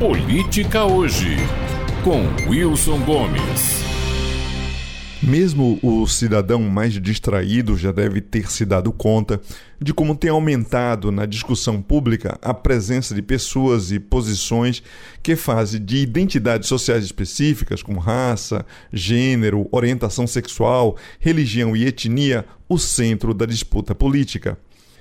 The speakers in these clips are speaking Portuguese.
Política Hoje, com Wilson Gomes. Mesmo o cidadão mais distraído já deve ter se dado conta de como tem aumentado na discussão pública a presença de pessoas e posições que fazem de identidades sociais específicas, como raça, gênero, orientação sexual, religião e etnia, o centro da disputa política.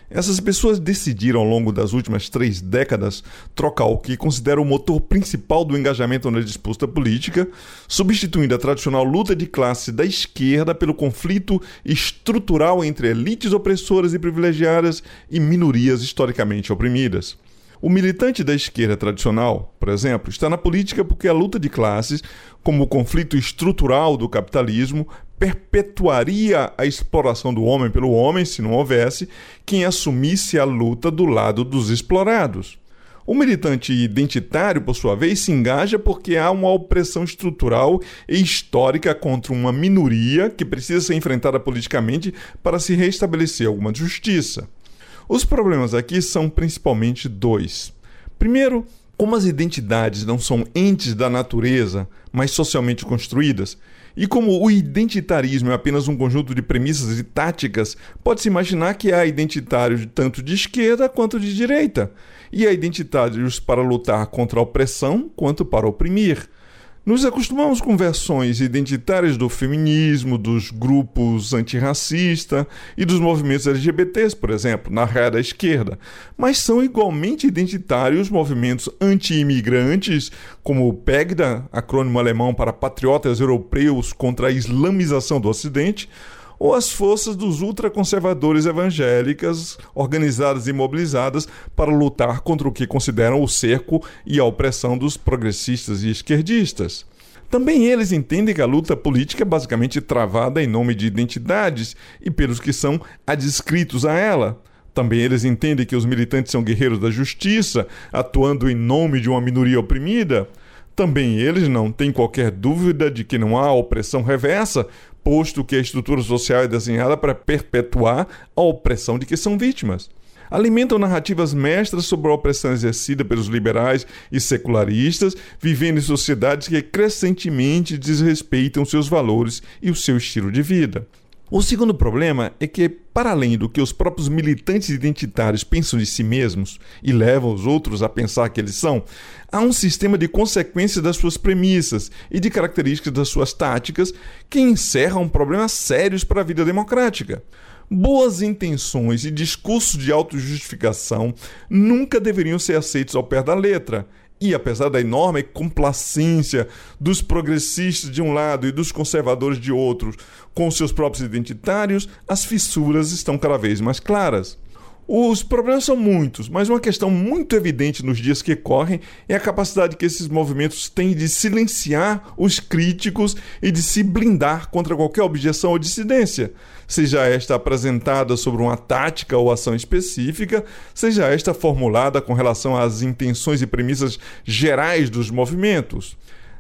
Essas pessoas decidiram, ao longo das últimas três décadas, trocar o que consideram o motor principal do engajamento na disputa política, substituindo a tradicional luta de classe da esquerda pelo conflito estrutural entre elites opressoras e privilegiadas e minorias historicamente oprimidas. O militante da esquerda tradicional, por exemplo, está na política porque a luta de classes, como o conflito estrutural do capitalismo, perpetuaria a exploração do homem pelo homem se não houvesse quem assumisse a luta do lado dos explorados. O militante identitário, por sua vez, se engaja porque há uma opressão estrutural e histórica contra uma minoria que precisa ser enfrentada politicamente para se restabelecer alguma justiça. Os problemas aqui são principalmente dois. Primeiro, como as identidades não são entes da natureza, mas socialmente construídas, e como o identitarismo é apenas um conjunto de premissas e táticas, pode-se imaginar que há identitários tanto de esquerda quanto de direita, e há identitários para lutar contra a opressão quanto para oprimir. Nos acostumamos com versões identitárias do feminismo, dos grupos antirracista e dos movimentos LGBTs, por exemplo, na raia da esquerda, mas são igualmente identitários movimentos anti-imigrantes, como o PEGDA, acrônimo alemão para Patriotas Europeus contra a Islamização do Ocidente, ou as forças dos ultraconservadores evangélicas organizadas e mobilizadas para lutar contra o que consideram o cerco e a opressão dos progressistas e esquerdistas. Também eles entendem que a luta política é basicamente travada em nome de identidades e pelos que são adscritos a ela. Também eles entendem que os militantes são guerreiros da justiça, atuando em nome de uma minoria oprimida. Também eles não têm qualquer dúvida de que não há opressão reversa, posto que a estrutura social é desenhada para perpetuar a opressão de que são vítimas. Alimentam narrativas mestras sobre a opressão exercida pelos liberais e secularistas, vivendo em sociedades que crescentemente desrespeitam seus valores e o seu estilo de vida. O segundo problema é que, para além do que os próprios militantes identitários pensam de si mesmos e levam os outros a pensar que eles são, há um sistema de consequências das suas premissas e de características das suas táticas que encerram problemas sérios para a vida democrática. Boas intenções e discursos de autojustificação nunca deveriam ser aceitos ao pé da letra e apesar da enorme complacência dos progressistas de um lado e dos conservadores de outro com seus próprios identitários, as fissuras estão cada vez mais claras. Os problemas são muitos, mas uma questão muito evidente nos dias que correm é a capacidade que esses movimentos têm de silenciar os críticos e de se blindar contra qualquer objeção ou dissidência, seja esta apresentada sobre uma tática ou ação específica, seja esta formulada com relação às intenções e premissas gerais dos movimentos.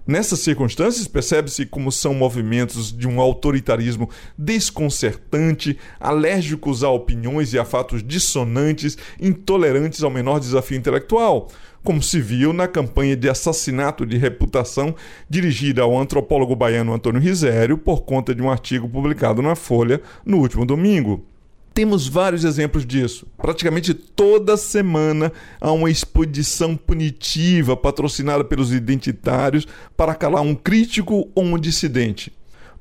Nessas circunstâncias, percebe-se como são movimentos de um autoritarismo desconcertante, alérgicos a opiniões e a fatos dissonantes, intolerantes ao menor desafio intelectual, como se viu na campanha de assassinato de reputação dirigida ao antropólogo baiano Antônio Risério por conta de um artigo publicado na Folha no último domingo. Temos vários exemplos disso. Praticamente toda semana há uma expedição punitiva patrocinada pelos identitários para calar um crítico ou um dissidente.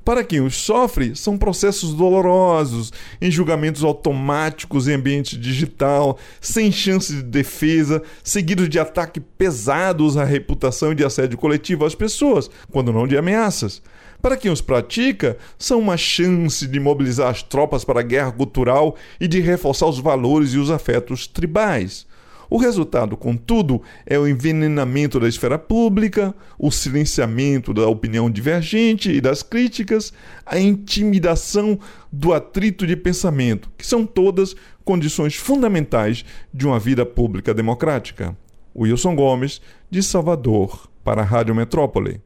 Para quem os sofre, são processos dolorosos, em julgamentos automáticos em ambiente digital, sem chance de defesa, seguidos de ataques pesados à reputação e de assédio coletivo às pessoas, quando não de ameaças. Para quem os pratica, são uma chance de mobilizar as tropas para a guerra cultural e de reforçar os valores e os afetos tribais. O resultado, contudo, é o envenenamento da esfera pública, o silenciamento da opinião divergente e das críticas, a intimidação do atrito de pensamento, que são todas condições fundamentais de uma vida pública democrática. Wilson Gomes, de Salvador, para a Rádio Metrópole.